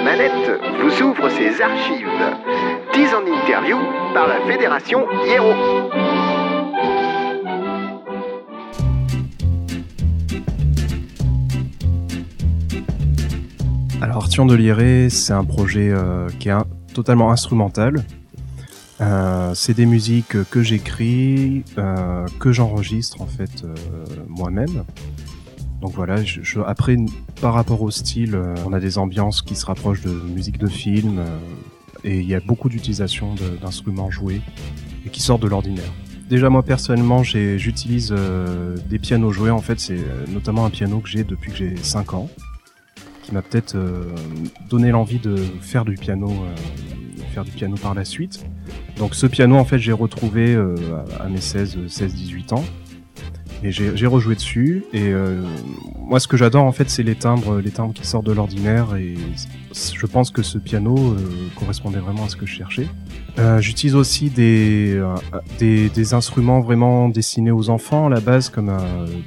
la manette vous ouvre ses archives. 10 en interview par la Fédération Hiero. Alors Arthur de Liré, c'est un projet euh, qui est totalement instrumental. Euh, c'est des musiques que j'écris, euh, que j'enregistre en fait moi-même. Donc voilà, après, par rapport au style, euh, on a des ambiances qui se rapprochent de musique de film, euh, et il y a beaucoup d'utilisation d'instruments joués et qui sortent de l'ordinaire. Déjà moi personnellement, j'utilise euh, des pianos joués. En fait, c'est notamment un piano que j'ai depuis que j'ai 5 ans, qui m'a peut-être donné l'envie de faire du piano, faire du piano par la suite. Donc ce piano, en fait, j'ai retrouvé à mes 16, 16, 18 ans. Et j'ai rejoué dessus. Et euh, moi, ce que j'adore, en fait, c'est les timbres, les timbres qui sortent de l'ordinaire. Et je pense que ce piano euh, correspondait vraiment à ce que je cherchais. Euh, J'utilise aussi des, instruments vraiment destinés aux enfants à la base, comme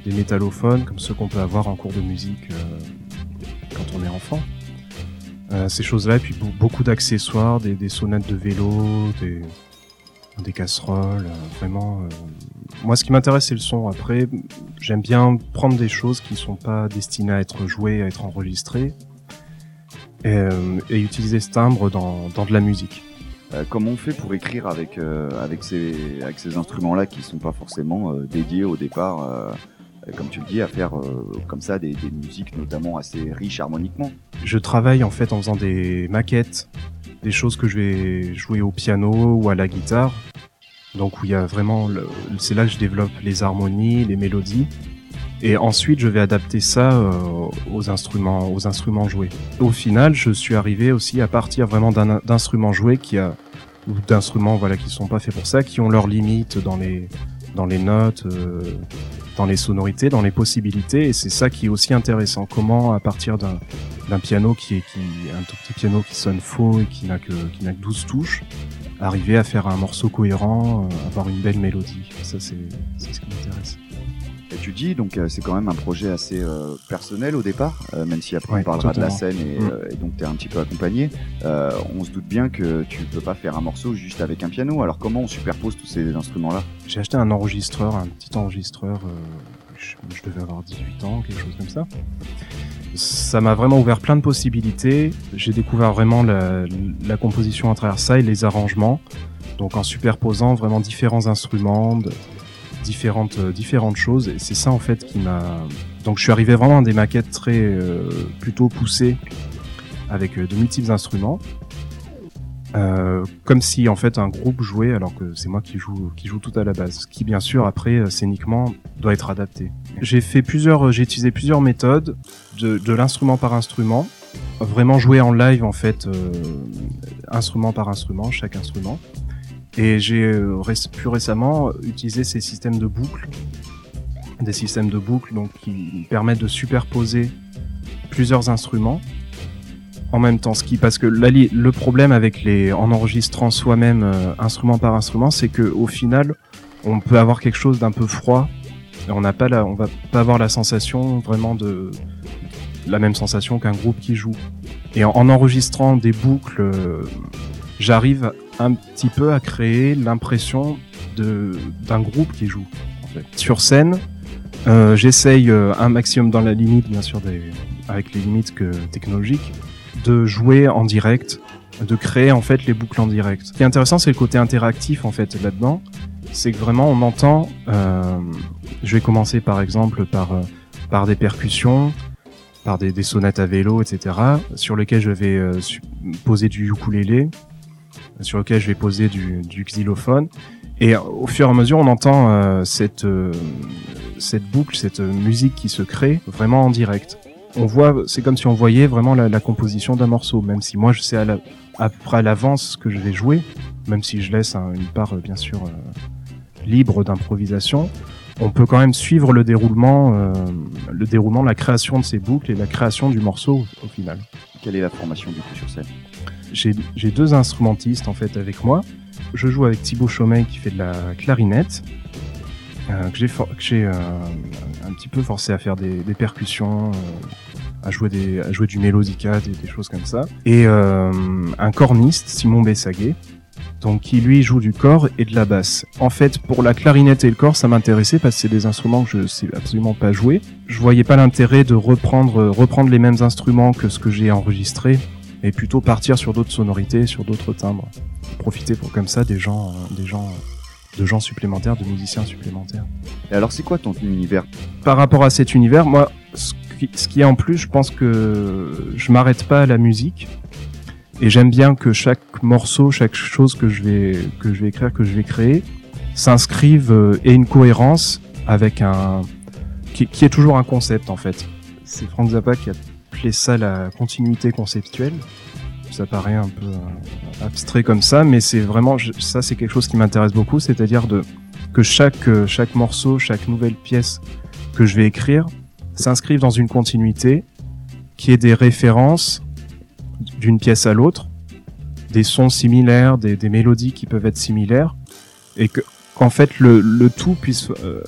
des métallophones, comme ceux qu'on peut avoir en cours de musique quand on est enfant. ces choses-là, et puis beaucoup d'accessoires, des, des sonnettes de vélo, des casseroles, vraiment moi, ce qui m'intéresse, c'est le son. Après, j'aime bien prendre des choses qui sont pas destinées à être jouées, à être enregistrées, et, euh, utiliser ce timbre dans, dans de la musique. Euh, comment on fait pour écrire avec, euh, avec ces, avec ces instruments-là qui sont pas forcément euh, dédiés au départ, comme tu le dis, à faire comme ça des, des musiques notamment assez riches harmoniquement? Je travaille en fait en faisant des maquettes, des choses que je vais jouer au piano ou à la guitare donc où il y a vraiment, c'est là que je développe les harmonies, les mélodies. Et ensuite, je vais adapter ça euh, aux instruments, aux instruments joués. Au final, je suis arrivé aussi à partir vraiment d'instruments joués qui a, ou d'instruments voilà qui sont pas faits pour ça, qui ont leurs limites dans les dans les notes, euh, dans les sonorités, dans les possibilités. Et c'est ça qui est aussi intéressant. Comment, à partir d'un piano qui est qui, un tout petit piano qui sonne faux et qui n'a que, qui n'a que 12 touches, arriver à faire un morceau cohérent, euh, avoir une belle mélodie. Ça, c'est ce qui m'intéresse. Et tu dis, donc euh, c'est quand même un projet assez euh, personnel au départ, même si après on parlera de la scène et, mm. et donc tu es un petit peu accompagné. on se doute bien que tu peux pas faire un morceau juste avec un piano. Alors comment on superpose tous ces instruments-là? J'ai acheté un enregistreur, un petit enregistreur. Je, je, devais avoir 18 ans, quelque chose comme ça ça m'a vraiment ouvert plein de possibilités. J'ai découvert vraiment la, composition à travers ça et les arrangements. Donc en superposant vraiment différents instruments, différentes, euh, différentes choses. Et c'est ça en fait qui m'a... Donc je suis arrivé vraiment à des maquettes très euh, plutôt poussées avec euh, de multiples instruments. Euh, comme si en fait un groupe jouait alors que c'est moi qui joue qui joue tout à la base. Ce qui bien sûr après euh, scéniquement doit être adapté. J'ai fait plusieurs, euh, j'ai utilisé plusieurs méthodes de, l'instrument par instrument, vraiment jouer en live en fait instrument par instrument, chaque instrument. Et j'ai plus récemment utilisé ces systèmes de boucles, des systèmes de boucles donc qui permettent de superposer plusieurs instruments en même temps. Parce que le problème avec les, en enregistrant soi-même euh, instrument par instrument, c'est que au final, on peut avoir quelque chose d'un peu froid. Et on n'a pas la, on va pas avoir la sensation vraiment de la même sensation qu'un groupe qui joue. Et en, enregistrant des boucles, euh, j'arrive un petit peu à créer l'impression d'un groupe qui joue. En fait. Sur scène, euh, j'essaye un maximum dans la limite, bien sûr, avec les limites que, technologiques, de jouer en direct, de créer en fait les boucles en direct. Ce qui est intéressant, c'est le côté interactif en fait là-dedans. C'est que vraiment on entend. Euh, je vais commencer par exemple par euh, par des percussions, par des, des, sonnettes à vélo, etc. Sur lesquelles je vais euh, poser du ukulélé, sur lequel je vais poser du, du xylophone. Et au fur et à mesure, on entend euh, cette cette boucle, cette musique qui se crée vraiment en direct on voit, c'est comme si on voyait vraiment la, composition d'un morceau, même si moi je sais à, la, à peu près à l'avance ce que je vais jouer, même si je laisse une part euh, bien sûr euh, libre d'improvisation, on peut quand même suivre le déroulement, euh, le déroulement, la création de ces boucles et la création du morceau au final. Quelle est la formation du coup sur scène? J'ai deux instrumentistes en fait avec moi. Je joue avec Thibaut Chaumet qui fait de la clarinette euh, que j'ai j'ai un petit peu forcé à faire des, des percussions, à jouer des à jouer du mélodica, des, des choses comme ça. Et un corniste, Simon Bessaguet, donc qui lui joue du corps et de la basse. En fait, pour la clarinette et le corps, ça m'intéressait parce que c'est des instruments que je sais absolument pas jouer. Je voyais pas l'intérêt de reprendre reprendre les mêmes instruments que ce que j'ai enregistré et plutôt partir sur d'autres sonorités, sur d'autres timbres. Profiter pour comme ça des gens euh, des gens de gens supplémentaires, de musiciens supplémentaires. Et alors, c'est quoi ton univers Par rapport à cet univers, moi, ce qui, ce qui est en plus, je pense que je m'arrête pas à la musique. Et j'aime bien que chaque morceau, chaque chose que je vais que je vais écrire, que je vais créer, s'inscrive euh, et une cohérence avec un qui, qui, est toujours un concept en fait. C'est Frank Zappa qui a appelé ça la continuité conceptuelle. Ça paraît un peu euh, abstrait comme ça, mais c'est vraiment ça, c'est quelque chose qui m'intéresse beaucoup, c'est-à-dire que chaque euh, chaque morceau, chaque nouvelle pièce que je vais écrire s'inscrive dans une continuité, qui est des références d'une pièce à l'autre, des sons similaires, des, mélodies qui peuvent être similaires, et que qu'en fait le, le, tout puisse euh,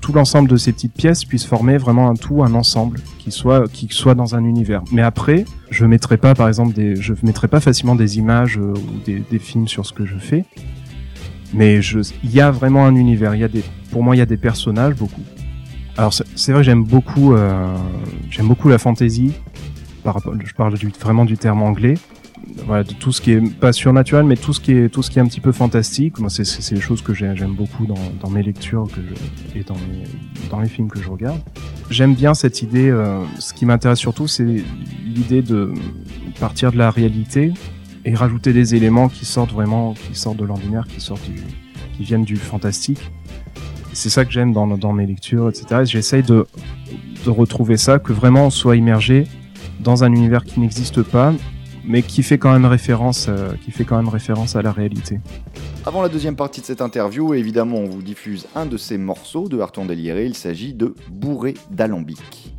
tout l'ensemble de ces petites pièces puisse former vraiment un tout, un ensemble qui soit qui soit dans un univers. Mais après, je mettrai pas par exemple des je mettrai pas facilement des images euh, ou des, des, films sur ce que je fais. Mais il y a vraiment un univers, il y a des pour moi il y a des personnages beaucoup. Alors c'est vrai j'aime beaucoup euh, j'aime beaucoup la fantasy, par je parle du, vraiment du terme anglais, voilà, de tout ce qui est pas surnaturel, mais tout ce qui est tout ce qui est un petit peu fantastique. Moi, c'est c'est les choses que j'aime beaucoup dans, mes lectures que et dans les, films que je regarde. J'aime bien cette idée. Euh, ce qui m'intéresse surtout, c'est l'idée de partir de la réalité et rajouter des éléments qui sortent vraiment, qui sortent de l'ordinaire, qui sortent qui viennent du fantastique. C'est ça que j'aime dans, dans mes lectures, etc. J'essaye de, de retrouver ça, que vraiment on soit immergé dans un univers qui n'existe pas, mais qui fait quand même référence, euh, qui fait quand même référence à la réalité. Avant la deuxième partie de cette interview, évidemment, on vous diffuse un de ces morceaux de Harton Déliré. Il s'agit de Bourré d'alambic.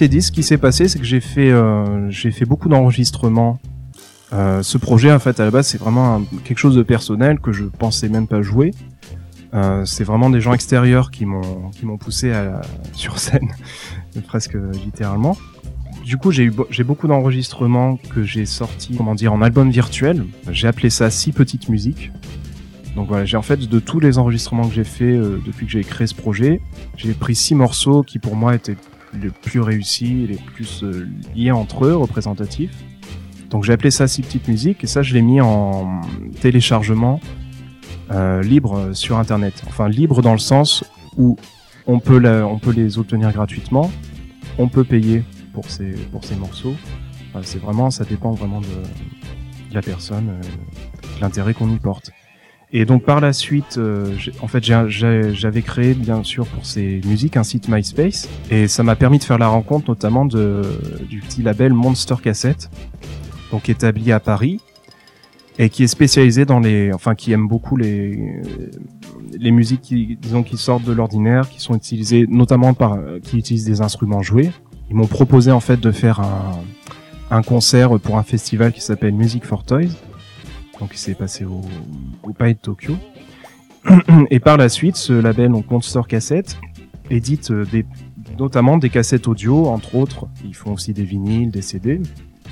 Côté disque, ce qui s'est passé, c'est que j'ai fait, euh, j'ai fait beaucoup d'enregistrements. Euh, ce projet, en fait, à la base, c'est vraiment quelque chose de personnel que je pensais même pas jouer. Euh, c'est vraiment des gens extérieurs qui m'ont poussé à, sur scène, presque littéralement. du coup, j'ai eu j'ai beaucoup d'enregistrements que j'ai sortis, comment dire, en album virtuel. J'ai appelé ça six petites musiques. Donc voilà, j'ai en fait de tous les enregistrements que j'ai fait depuis que j'ai créé ce projet, j'ai pris six morceaux qui pour moi étaient les plus réussis, les plus euh, liés entre eux, représentatifs. Donc j'ai appelé ça six petites musiques et ça je l'ai mis en téléchargement euh, libre sur internet. Enfin libre dans le sens où on peut, on peut les obtenir gratuitement, on peut payer pour ces, pour ces morceaux. c'est vraiment, ça dépend vraiment de, la personne, euh, l'intérêt qu'on y porte. Et donc par la suite, euh, en fait, j'avais créé bien sûr pour ces musiques un site MySpace et ça m'a permis de faire la rencontre notamment de, du petit label Monster Cassette, donc établi à Paris et qui est spécialisé dans les, enfin qui aime beaucoup les les musiques qui disons qui sortent de l'ordinaire, qui sont utilisées notamment par qui utilisent des instruments joués. Ils m'ont proposé en fait de faire un un concert pour un festival qui s'appelle Music for Toys donc il s'est passé au, au de Tokyo. Et par la suite, ce label, donc Monster Cassette, édite euh, des, notamment des cassettes audio, entre autres. Ils font aussi des vinyles, des CD.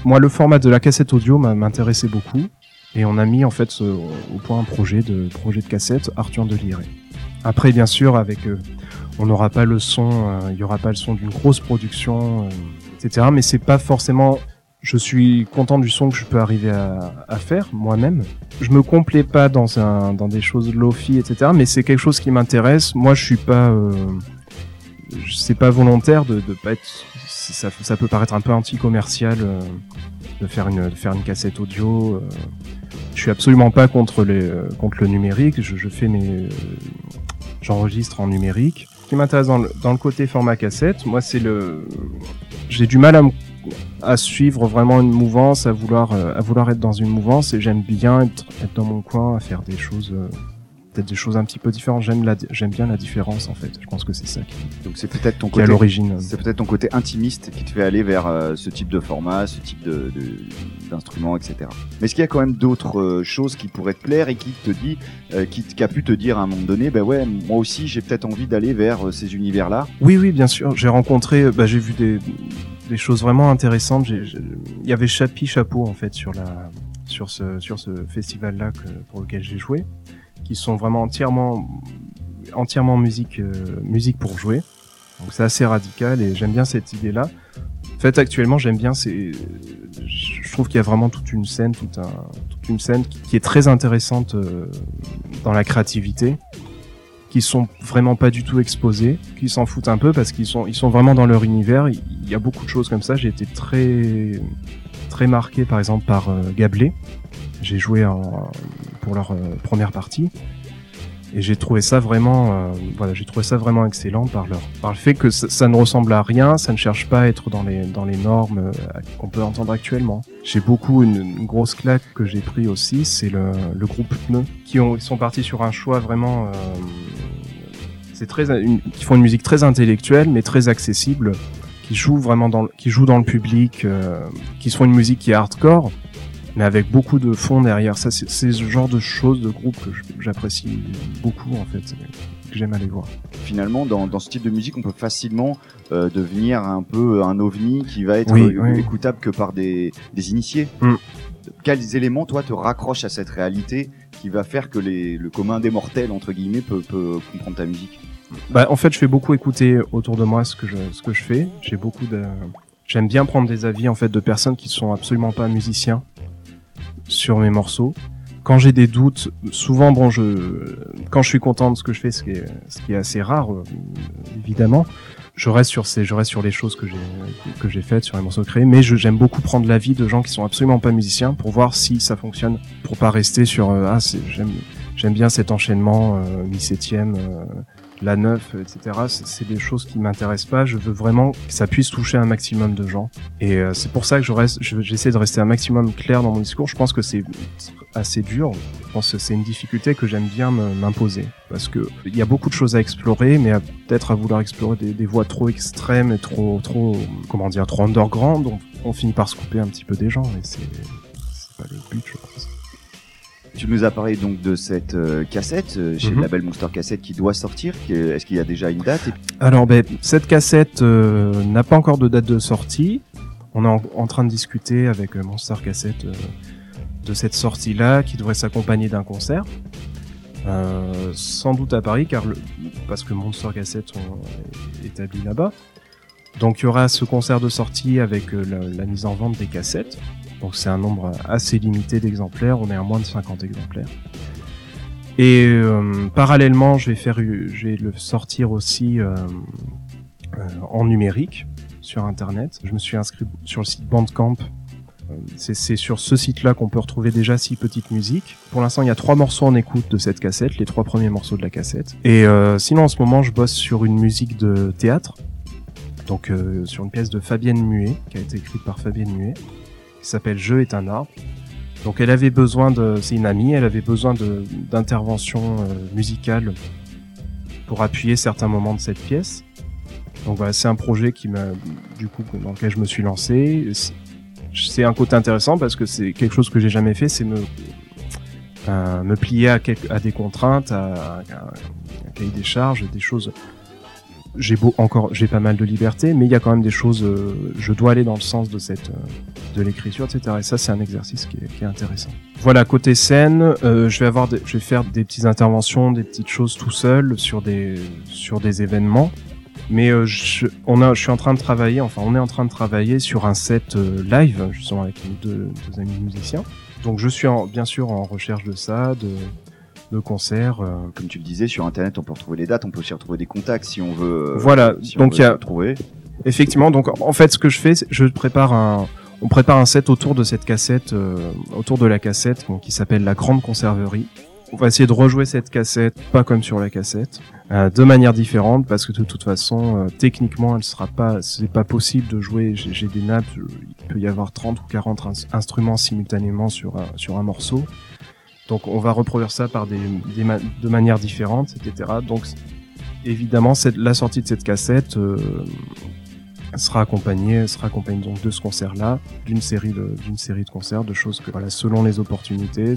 Moi, le format de la cassette audio m'intéressait beaucoup. Et on a mis en fait au point un projet de projet de cassette Arthur de Liré. Après, bien sûr, avec euh, on n'aura pas le son, euh, il y aura pas le son d'une grosse production, etc. Mais c'est pas forcément je suis content du son que je peux arriver à, faire moi-même. Je me complais pas dans des choses lofi etc. Mais c'est quelque chose qui m'intéresse. Moi, je suis pas euh, c'est pas volontaire de, de pas être ça, peut paraître un peu anti-commercial euh, de faire une cassette audio. Euh. Je suis absolument pas contre euh, le numérique. Je, fais mes j'enregistre en numérique. Ce qui m'intéresse dans le, dans le côté format cassette, moi c'est le j'ai du mal à me à suivre vraiment une mouvance, à vouloir, euh, à vouloir être dans une mouvance et j'aime bien être, être, dans mon coin, à faire des choses, euh, peut-être des choses un petit peu différentes. J'aime la, j'aime bien la différence en fait. Je pense que c'est ça qui, donc c'est peut-être ton côté, à l'origine. C'est peut-être ton côté intimiste qui te fait aller vers euh, ce type de format, ce type de, d'instrument, etc. Mais est-ce qu'il y a quand même d'autres choses qui pourraient te plaire et qui te dit, qui, qui, a pu te dire à un moment donné, ben ouais, moi aussi j'ai peut-être envie d'aller vers ces univers-là? Oui, oui, bien sûr. J'ai rencontré, bah, j'ai vu des des choses vraiment intéressantes. Il y avait Chapi Chapeau en fait sur la sur ce sur ce festival là que, pour lequel j'ai joué, qui sont vraiment entièrement entièrement musique euh, musique pour jouer. Donc c'est assez radical et j'aime bien cette idée là. En fait actuellement j'aime bien c'est je trouve qu'il y a vraiment toute une scène toute, un, toute une scène qui, qui est très intéressante euh, dans la créativité qui sont vraiment pas du tout exposés, qui s'en foutent un peu parce qu'ils sont ils sont vraiment dans leur univers. Il y a beaucoup de choses comme ça. J'ai été très très marqué par exemple par euh, Gablé. J'ai joué en, pour leur euh, première partie et j'ai trouvé ça vraiment euh, voilà j'ai trouvé ça vraiment excellent par leur par le fait que ça, ne ressemble à rien ça ne cherche pas à être dans les dans les normes euh, qu'on peut entendre actuellement j'ai beaucoup une, grosse claque que j'ai pris aussi c'est le, le groupe Pneu qui ont ils sont partis sur un choix vraiment c'est très une, qui font une musique très intellectuelle mais très accessible qui joue vraiment dans le, qui joue dans le public euh, qui font une musique qui est hardcore mais avec beaucoup de fond derrière. Ça, c'est ce genre de choses, de groupe que j'apprécie beaucoup en fait, que j'aime aller voir. Finalement, dans, dans, ce type de musique, on peut facilement euh, devenir un peu un ovni qui va être oui, oui. écoutable que par des, des initiés. Mm. Quels éléments, toi, te raccrochent à cette réalité qui va faire que le commun des mortels, entre guillemets, peut, comprendre ta musique bah, En fait, je fais beaucoup écouter autour de moi ce que je, fais. J'aime bien prendre des avis en fait de personnes qui sont absolument pas musiciens sur mes morceaux. Quand j'ai des doutes, souvent, bon, je, quand je suis content de ce que je fais, ce qui est, ce qui est assez rare, euh, évidemment, je reste sur ces, je reste sur les choses que j'ai, que j'ai faites, sur les morceaux créés, mais j'aime beaucoup prendre l'avis de gens qui sont absolument pas musiciens pour voir si ça fonctionne, pour pas rester sur, euh, ah, j'aime, j'aime bien cet enchaînement, euh, mi-septième, euh, la neuf, etc. C'est des choses qui m'intéressent pas. Je veux vraiment que ça puisse toucher un maximum de gens. Et euh, c'est pour ça que je reste, j'essaie de rester un maximum clair dans mon discours. Je pense que c'est assez dur. Je pense que c'est une difficulté que j'aime bien m'imposer parce que il y a beaucoup de choses à explorer, mais peut-être à vouloir explorer des, des, voies trop extrêmes et trop, trop, comment dire, trop underground, on, on finit par se couper un petit peu des gens. Et c'est pas le but, je pense. Tu nous as parlé donc de cette euh, cassette euh, chez mm -hmm. le label Monster Cassette qui doit sortir. Est-ce qu'il y a déjà une date Alors, ben, cette cassette euh, n'a pas encore de date de sortie. On est en, train de discuter avec Monster Cassette de cette sortie-là qui devrait s'accompagner d'un concert. sans doute à Paris, car le, parce que Monster Cassette est établi là-bas. Donc il y aura ce concert de sortie avec la, mise en vente des cassettes. Donc c'est un nombre assez limité d'exemplaires, on est à moins de 50 exemplaires. Et euh, parallèlement, je vais faire, je vais le sortir aussi euh, euh, en numérique sur internet. Je me suis inscrit sur le site Bandcamp. C'est sur ce site-là qu'on peut retrouver déjà six petites musiques. Pour l'instant, il y a trois morceaux en écoute de cette cassette, les trois premiers morceaux de la cassette. Et sinon, en ce moment, je bosse sur une musique de théâtre, donc sur une pièce de Fabienne Muet, qui a été écrite par Fabienne Muet, qui s'appelle Je est un arbre. Donc elle avait besoin de, c'est une amie, elle avait besoin d'intervention euh, musicale pour appuyer certains moments de cette pièce. Donc voilà, c'est un projet qui m'a, du coup, dans lequel je me suis lancé. C'est un côté intéressant parce que c'est quelque chose que j'ai jamais fait, c'est me euh, plier à, à, des contraintes, à, à, un cahier des charges, des choses j'ai beau encore, j'ai pas mal de liberté, mais il y a quand même des choses. Euh, je dois aller dans le sens de cette, euh, de l'écriture, etc. Et ça, c'est un exercice qui est, intéressant. Voilà, côté scène, euh, je vais avoir, je vais faire des petites interventions, des petites choses tout seul sur des, sur des événements. Mais je, on a, je suis en train de travailler, enfin, on est en train de travailler sur un set live, justement avec mes deux, amis musiciens. Donc, je suis en, bien sûr en recherche de ça, de de concerts. Euh. Comme tu le disais, sur Internet, on peut retrouver les dates, on peut aussi retrouver des contacts si on veut. Euh, voilà, donc il y a. Trouver. Effectivement, donc en fait, ce que je fais, je prépare un. On prépare un set autour de cette cassette, euh, autour de la cassette qui s'appelle la Grande Conserverie. On va essayer de rejouer cette cassette, pas comme sur la cassette, de manière différente, parce que de toute façon, techniquement, elle sera pas, c'est pas possible de jouer. J'ai des nappes, il peut y avoir 30 ou 40 instruments simultanément sur sur un morceau. Donc on va reproduire ça par des, de manières différentes, etc. Donc évidemment, la sortie de cette cassette euh, sera accompagnée, sera accompagnée donc de ce concert-là, d'une série de d'une série de concerts, de choses que voilà, selon les opportunités,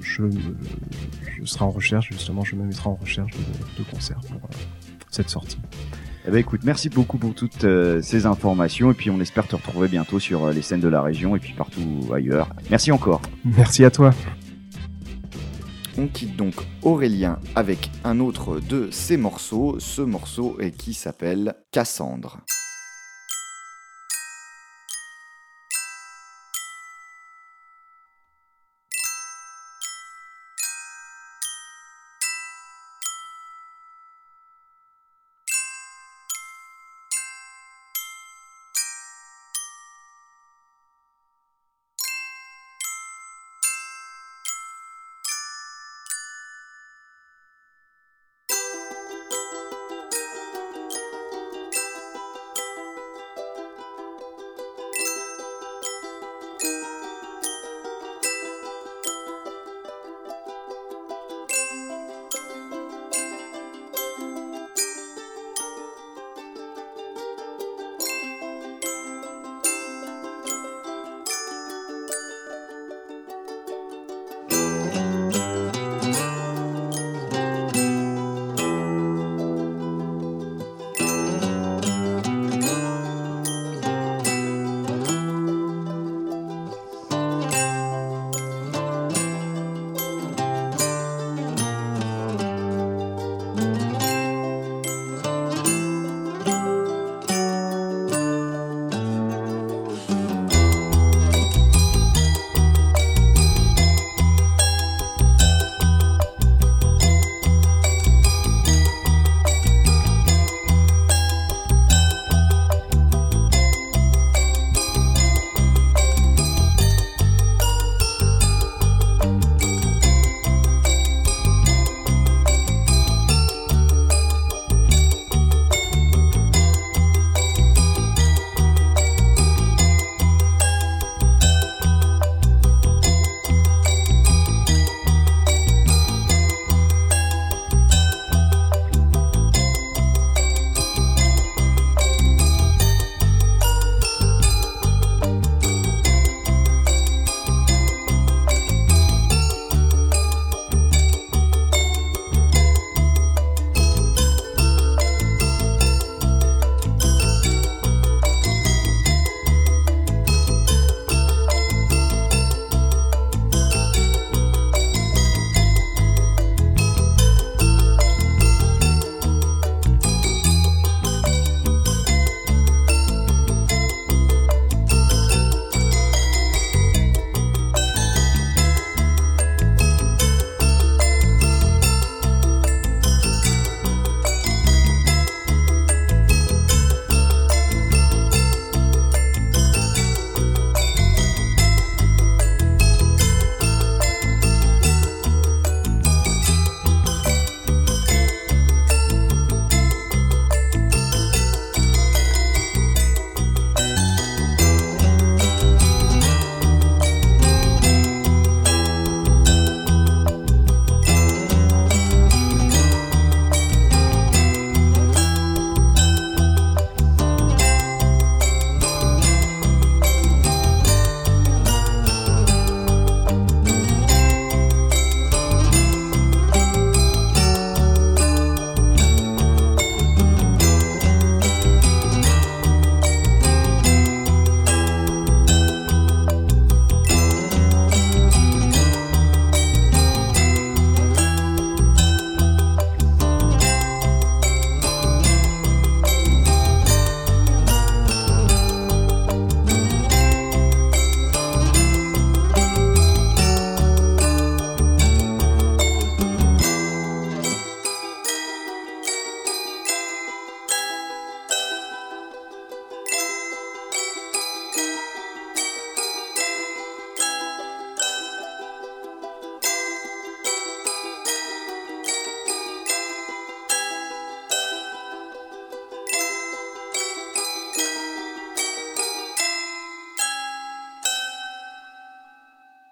je, je serai en recherche justement, je me mettrai en recherche de, de concerts pour euh, cette sortie. Eh ben écoute, merci beaucoup pour toutes euh, ces informations et puis on espère te retrouver bientôt sur les scènes de la région et puis partout ailleurs. Merci encore. Merci à toi. On quitte donc Aurélien avec un autre de ses morceaux, ce morceau qui s'appelle Cassandre.